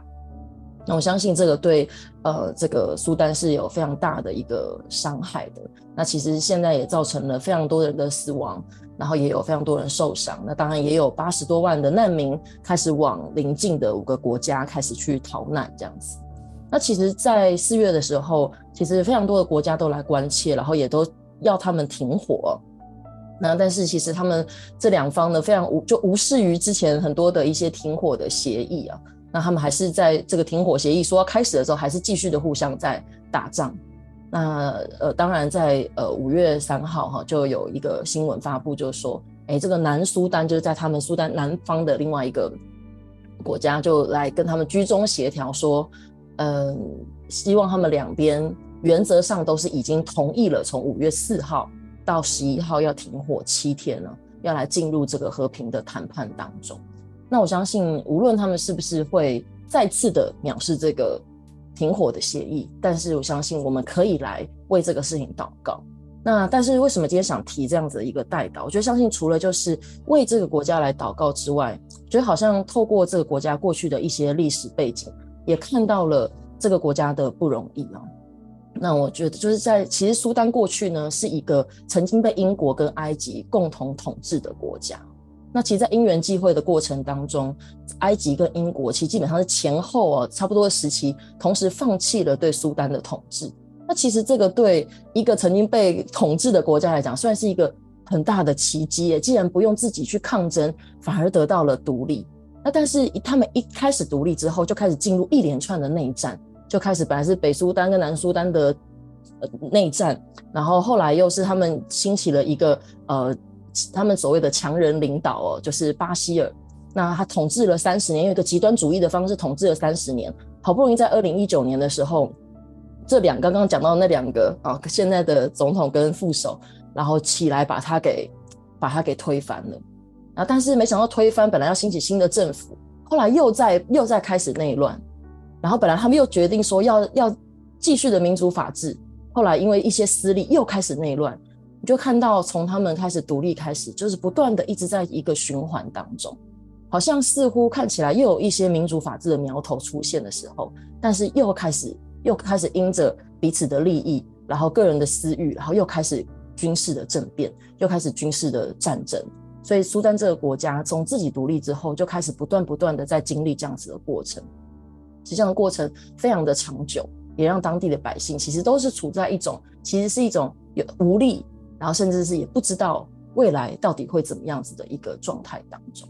那我相信这个对呃这个苏丹是有非常大的一个伤害的。那其实现在也造成了非常多人的死亡。然后也有非常多人受伤，那当然也有八十多万的难民开始往邻近的五个国家开始去逃难，这样子。那其实，在四月的时候，其实非常多的国家都来关切，然后也都要他们停火。那但是其实他们这两方呢，非常无就无视于之前很多的一些停火的协议啊，那他们还是在这个停火协议说要开始的时候，还是继续的互相在打仗。那呃，当然在呃五月三号哈，就有一个新闻发布，就说，哎，这个南苏丹就是在他们苏丹南方的另外一个国家，就来跟他们居中协调，说，嗯、希望他们两边原则上都是已经同意了，从五月四号到十一号要停火七天了，要来进入这个和平的谈判当中。那我相信，无论他们是不是会再次的藐视这个。停火的协议，但是我相信我们可以来为这个事情祷告。那但是为什么今天想提这样子的一个代祷？我觉得相信除了就是为这个国家来祷告之外，觉得好像透过这个国家过去的一些历史背景，也看到了这个国家的不容易啊。那我觉得就是在其实苏丹过去呢是一个曾经被英国跟埃及共同统治的国家。那其实，在因缘际会的过程当中，埃及跟英国其实基本上是前后啊差不多的时期，同时放弃了对苏丹的统治。那其实这个对一个曾经被统治的国家来讲，算是一个很大的奇迹。既然不用自己去抗争，反而得到了独立。那但是他们一开始独立之后，就开始进入一连串的内战，就开始本来是北苏丹跟南苏丹的呃内战，然后后来又是他们兴起了一个呃。他们所谓的强人领导哦，就是巴希尔。那他统治了三十年，用一个极端主义的方式统治了三十年。好不容易在二零一九年的时候，这两刚刚讲到那两个啊，现在的总统跟副手，然后起来把他给把他给推翻了。啊，但是没想到推翻，本来要兴起新的政府，后来又在又在开始内乱。然后本来他们又决定说要要继续的民主法治，后来因为一些私利又开始内乱。你就看到从他们开始独立开始，就是不断的一直在一个循环当中，好像似乎看起来又有一些民主法治的苗头出现的时候，但是又开始又开始因着彼此的利益，然后个人的私欲，然后又开始军事的政变，又开始军事的战争，所以苏丹这个国家从自己独立之后，就开始不断不断的在经历这样子的过程。实际上过程非常的长久，也让当地的百姓其实都是处在一种其实是一种有无力，然后甚至是也不知道未来到底会怎么样子的一个状态当中。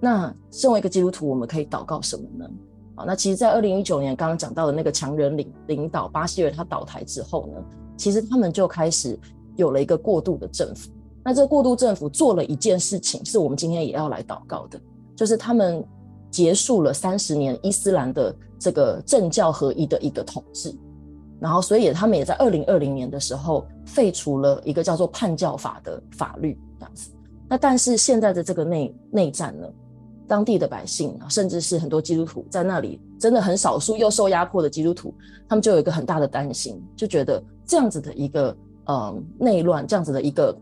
那身为一个基督徒，我们可以祷告什么呢？啊，那其实，在二零一九年刚刚讲到的那个强人领领导巴西尔他倒台之后呢，其实他们就开始有了一个过渡的政府。那这个过渡政府做了一件事情，是我们今天也要来祷告的，就是他们结束了三十年伊斯兰的这个政教合一的一个统治，然后所以他们也在二零二零年的时候废除了一个叫做叛教法的法律，这样子。那但是现在的这个内内战呢，当地的百姓啊，甚至是很多基督徒在那里，真的很少数又受压迫的基督徒，他们就有一个很大的担心，就觉得这样子的一个呃内乱，这样子的一个。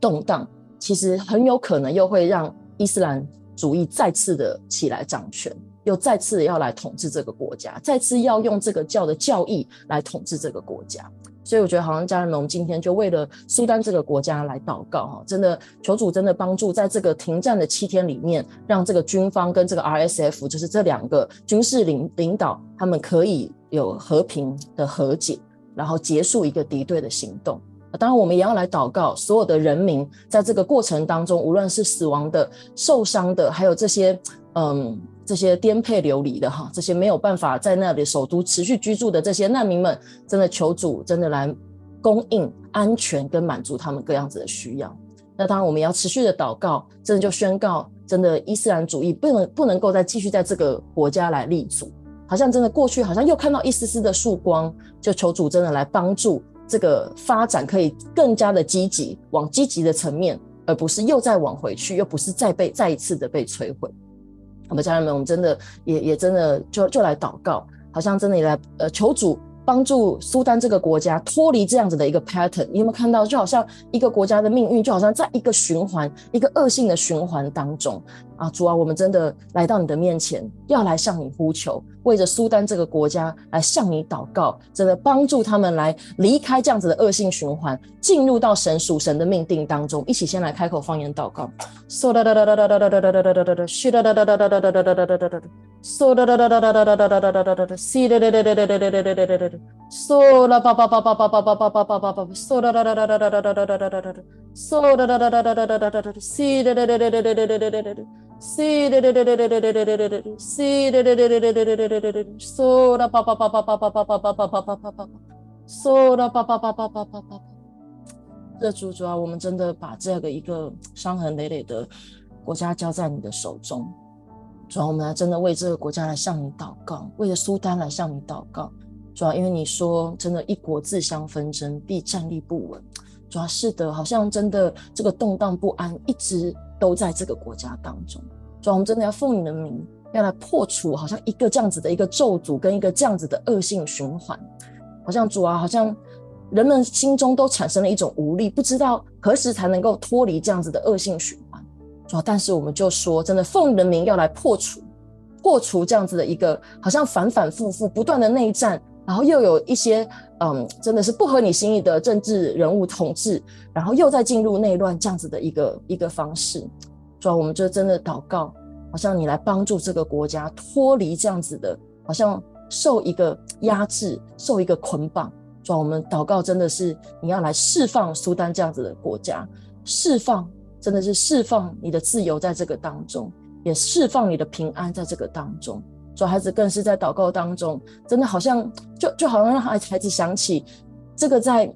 动荡其实很有可能又会让伊斯兰主义再次的起来掌权，又再次要来统治这个国家，再次要用这个教的教义来统治这个国家。所以我觉得，好像家人们，我们今天就为了苏丹这个国家来祷告哈，真的求主真的帮助，在这个停战的七天里面，让这个军方跟这个 RSF，就是这两个军事领领导，他们可以有和平的和解，然后结束一个敌对的行动。当然，我们也要来祷告，所有的人民在这个过程当中，无论是死亡的、受伤的，还有这些嗯这些颠沛流离的哈，这些没有办法在那里首都持续居住的这些难民们，真的求主真的来供应安全跟满足他们各样子的需要。那当然，我们也要持续的祷告，真的就宣告，真的伊斯兰主义不能不能够再继续在这个国家来立足，好像真的过去好像又看到一丝丝的曙光，就求主真的来帮助。这个发展可以更加的积极，往积极的层面，而不是又再往回去，又不是再被再一次的被摧毁。我们家人们，我们真的也也真的就就来祷告，好像真的也来呃求主。帮助苏丹这个国家脱离这样子的一个 pattern，你有没有看到？就好像一个国家的命运，就好像在一个循环、一个恶性的循环当中啊！主啊，我们真的来到你的面前，要来向你呼求，为着苏丹这个国家来向你祷告，真的帮助他们来离开这样子的恶性循环，进入到神属神的命定当中。一起先来开口方言祷告。嗦啦吧吧吧吧吧吧吧吧吧吧吧吧，嗦啦啦啦啦啦啦啦啦啦啦啦啦，啦啦啦啦啦啦啦啦啦啦，啦啦啦啦啦啦啦啦啦啦，啦啦啦啦啦啦啦啦啦啦，西啦啦啦啦啦啦啦啦啦啦，嗦啦吧吧吧吧吧吧吧吧吧吧吧吧吧吧，嗦啦吧吧吧吧吧吧吧。这主主啊，我们真的把这个一个伤痕累累的国家交在你的手中，主啊，我们来真的为这个国家来向你祷告，为了苏丹来向你祷告。主要因为你说，真的，一国自相纷争，必站立不稳。主要是的，好像真的这个动荡不安一直都在这个国家当中。主要我们真的要奉你的名，要来破除好像一个这样子的一个咒诅跟一个这样子的恶性循环。好像主啊，好像人们心中都产生了一种无力，不知道何时才能够脱离这样子的恶性循环。主要，但是我们就说，真的奉你的名要来破除，破除这样子的一个好像反反复复不断的内战。然后又有一些嗯，真的是不合你心意的政治人物统治，然后又再进入内乱这样子的一个一个方式，主要我们就真的祷告，好像你来帮助这个国家脱离这样子的，好像受一个压制，受一个捆绑。主要我们祷告真的是你要来释放苏丹这样子的国家，释放真的是释放你的自由在这个当中，也释放你的平安在这个当中。小孩子更是在祷告当中，真的好像就就好像让孩孩子想起这个在，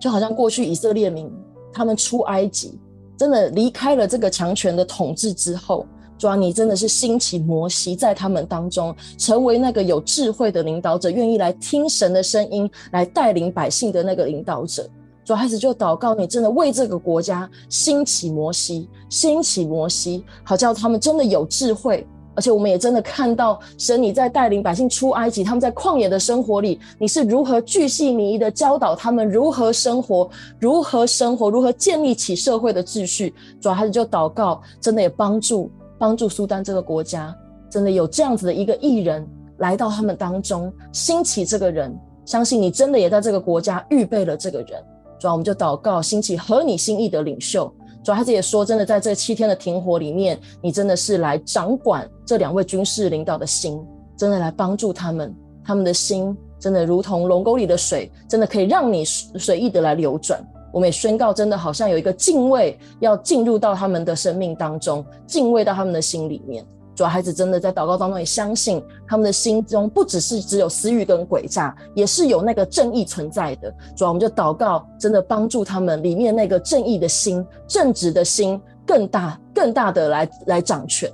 就好像过去以色列民他们出埃及，真的离开了这个强权的统治之后，主啊，你真的是兴起摩西在他们当中，成为那个有智慧的领导者，愿意来听神的声音，来带领百姓的那个领导者。主孩子就祷告你，真的为这个国家兴起摩西，兴起摩西，好叫他们真的有智慧。而且我们也真的看到神你在带领百姓出埃及，他们在旷野的生活里，你是如何巨细靡遗的教导他们如何生活，如何生活，如何建立起社会的秩序。主要还是就祷告，真的也帮助帮助苏丹这个国家，真的有这样子的一个艺人来到他们当中，兴起这个人，相信你真的也在这个国家预备了这个人。主要我们就祷告，兴起合你心意的领袖。主要孩子也说，真的在这七天的停火里面，你真的是来掌管这两位军事领导的心，真的来帮助他们，他们的心真的如同龙沟里的水，真的可以让你随意的来流转。我们也宣告，真的好像有一个敬畏要进入到他们的生命当中，敬畏到他们的心里面。主要孩子真的在祷告当中也相信，他们的心中不只是只有私欲跟诡诈，也是有那个正义存在的。主要我们就祷告，真的帮助他们里面那个正义的心、正直的心更大、更大的来来掌权。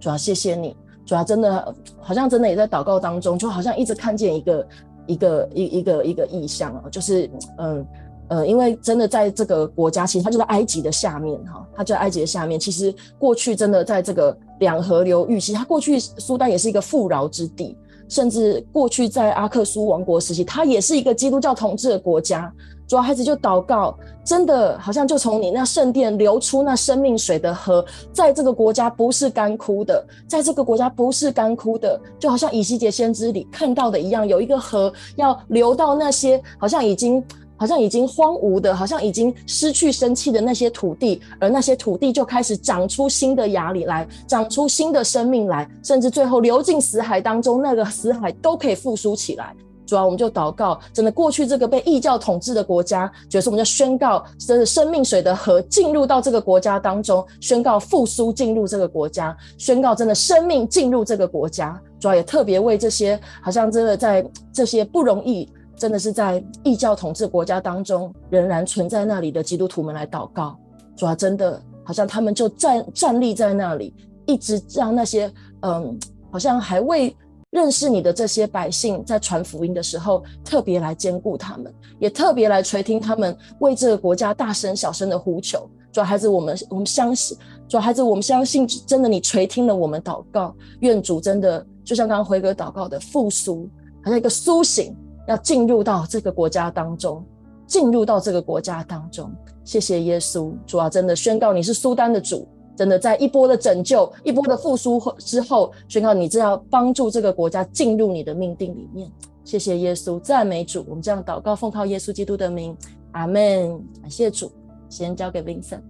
主要谢谢你，主要真的好像真的也在祷告当中，就好像一直看见一个一个一一个一个意象啊，就是嗯。呃，因为真的在这个国家，其实它就在埃及的下面哈，它就在埃及的下面。其实过去真的在这个两河流域，其实它过去苏丹也是一个富饶之地，甚至过去在阿克苏王国时期，它也是一个基督教统治的国家。主要孩子就祷告，真的好像就从你那圣殿流出那生命水的河，在这个国家不是干枯的，在这个国家不是干枯的，就好像以西结先知里看到的一样，有一个河要流到那些好像已经。好像已经荒芜的，好像已经失去生气的那些土地，而那些土地就开始长出新的芽里来，长出新的生命来，甚至最后流进死海当中，那个死海都可以复苏起来。主要我们就祷告，真的过去这个被异教统治的国家，就是我们就宣告，真的生命水的河进入到这个国家当中，宣告复苏进入这个国家，宣告真的生命进入这个国家。主要也特别为这些好像真的在这些不容易。真的是在异教统治国家当中仍然存在那里的基督徒们来祷告，主要真的好像他们就站站立在那里，一直让那些嗯，好像还未认识你的这些百姓在传福音的时候，特别来兼顾他们，也特别来垂听他们为这个国家大声小声的呼求。主要孩子，我们我们相信，主要孩子，我们相信，真的你垂听了我们祷告，愿主真的就像刚刚辉哥祷告的复苏，好像一个苏醒。要进入到这个国家当中，进入到这个国家当中。谢谢耶稣，主啊，真的宣告你是苏丹的主，真的在一波的拯救、一波的复苏之后，宣告你正要帮助这个国家进入你的命定里面。谢谢耶稣，赞美主。我们这样祷告，奉靠耶稣基督的名，阿门。感谢主，先交给 Vincent。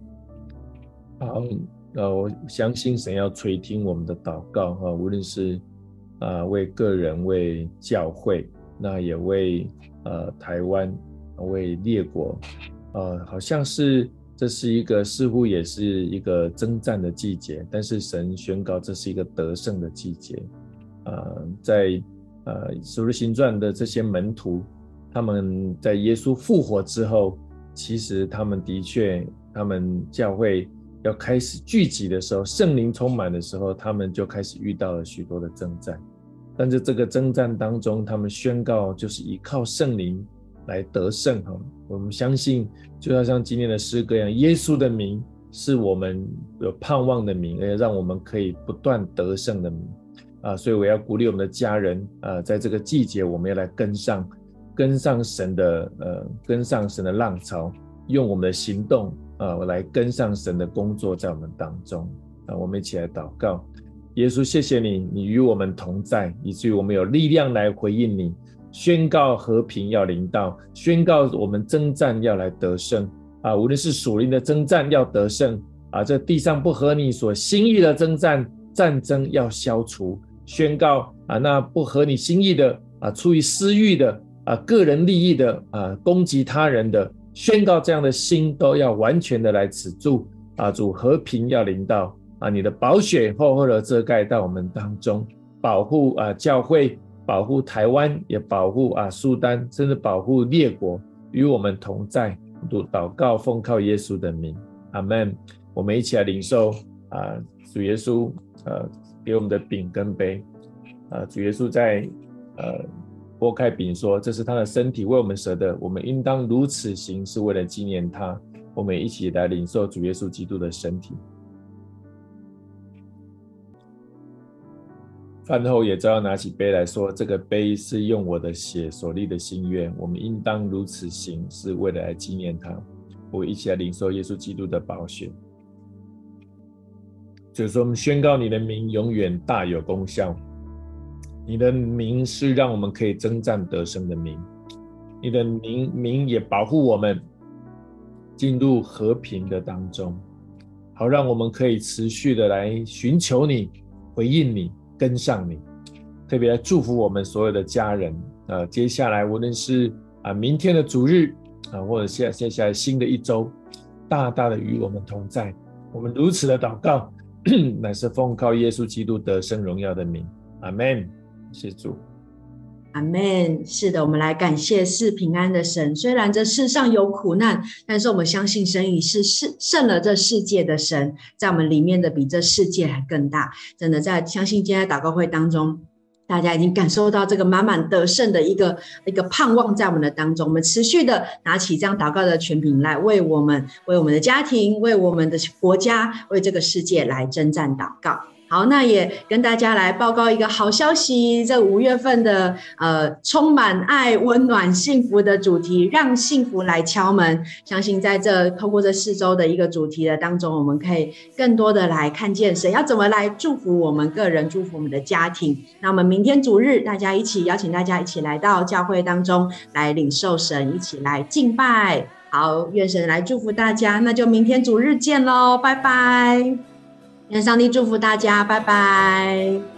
好，呃，我相信神要垂听我们的祷告哈，无论是啊、呃、为个人、为教会。那也为呃台湾，为列国，呃，好像是这是一个似乎也是一个征战的季节，但是神宣告这是一个得胜的季节。呃，在呃《使徒行传》的这些门徒，他们在耶稣复活之后，其实他们的确，他们教会要开始聚集的时候，圣灵充满的时候，他们就开始遇到了许多的征战。但是这个征战当中，他们宣告就是依靠圣灵来得胜哈。我们相信，就要像今天的诗歌一样，耶稣的名是我们有盼望的名，而且让我们可以不断得胜的名啊。所以我要鼓励我们的家人啊，在这个季节，我们要来跟上，跟上神的呃，跟上神的浪潮，用我们的行动啊，来跟上神的工作在我们当中啊。我们一起来祷告。耶稣，谢谢你，你与我们同在，以至于我们有力量来回应你，宣告和平要临到，宣告我们征战要来得胜啊！无论是属灵的征战要得胜啊，这地上不合你所心意的征战，战争要消除，宣告啊，那不合你心意的啊，出于私欲的啊，个人利益的啊，攻击他人的，宣告这样的心都要完全的来止住啊！主和平要临到。啊，你的宝血厚厚的遮盖到我们当中，保护啊教会，保护台湾，也保护啊苏丹，甚至保护列国，与我们同在。祷告，奉靠耶稣的名，阿门。我们一起来领受啊，主耶稣呃给我们的饼跟杯啊，主耶稣在呃擘开饼说，这是他的身体为我们舍的，我们应当如此行，是为了纪念他。我们一起来领受主耶稣基督的身体。饭后也照样拿起杯来说：“这个杯是用我的血所立的心愿，我们应当如此行，是为了来纪念他。”我一起来领受耶稣基督的宝血。就是说，我们宣告你的名永远大有功效。你的名是让我们可以征战得胜的名。你的名名也保护我们，进入和平的当中，好让我们可以持续的来寻求你、回应你、跟上你。特别来祝福我们所有的家人。呃，接下来无论是啊明天的主日啊，或者接接下来新的一周，大大的与我们同在。我们如此的祷告，乃是奉靠耶稣基督得胜荣耀的名。阿门。谢主。阿门。是的，我们来感谢是平安的神。虽然这世上有苦难，但是我们相信神已是胜胜了这世界的神，在我们里面的比这世界还更大。真的，在相信今天祷告会当中。大家已经感受到这个满满得胜的一个一个盼望在我们的当中，我们持续的拿起这样祷告的权柄来为我们、为我们的家庭、为我们的国家、为这个世界来征战祷告。好，那也跟大家来报告一个好消息。这五月份的呃，充满爱、温暖、幸福的主题，让幸福来敲门。相信在这通过这四周的一个主题的当中，我们可以更多的来看见神要怎么来祝福我们个人，祝福我们的家庭。那我们明天主日，大家一起邀请大家一起来到教会当中来领受神，一起来敬拜。好，愿神来祝福大家。那就明天主日见喽，拜拜。愿上帝祝福大家，拜拜。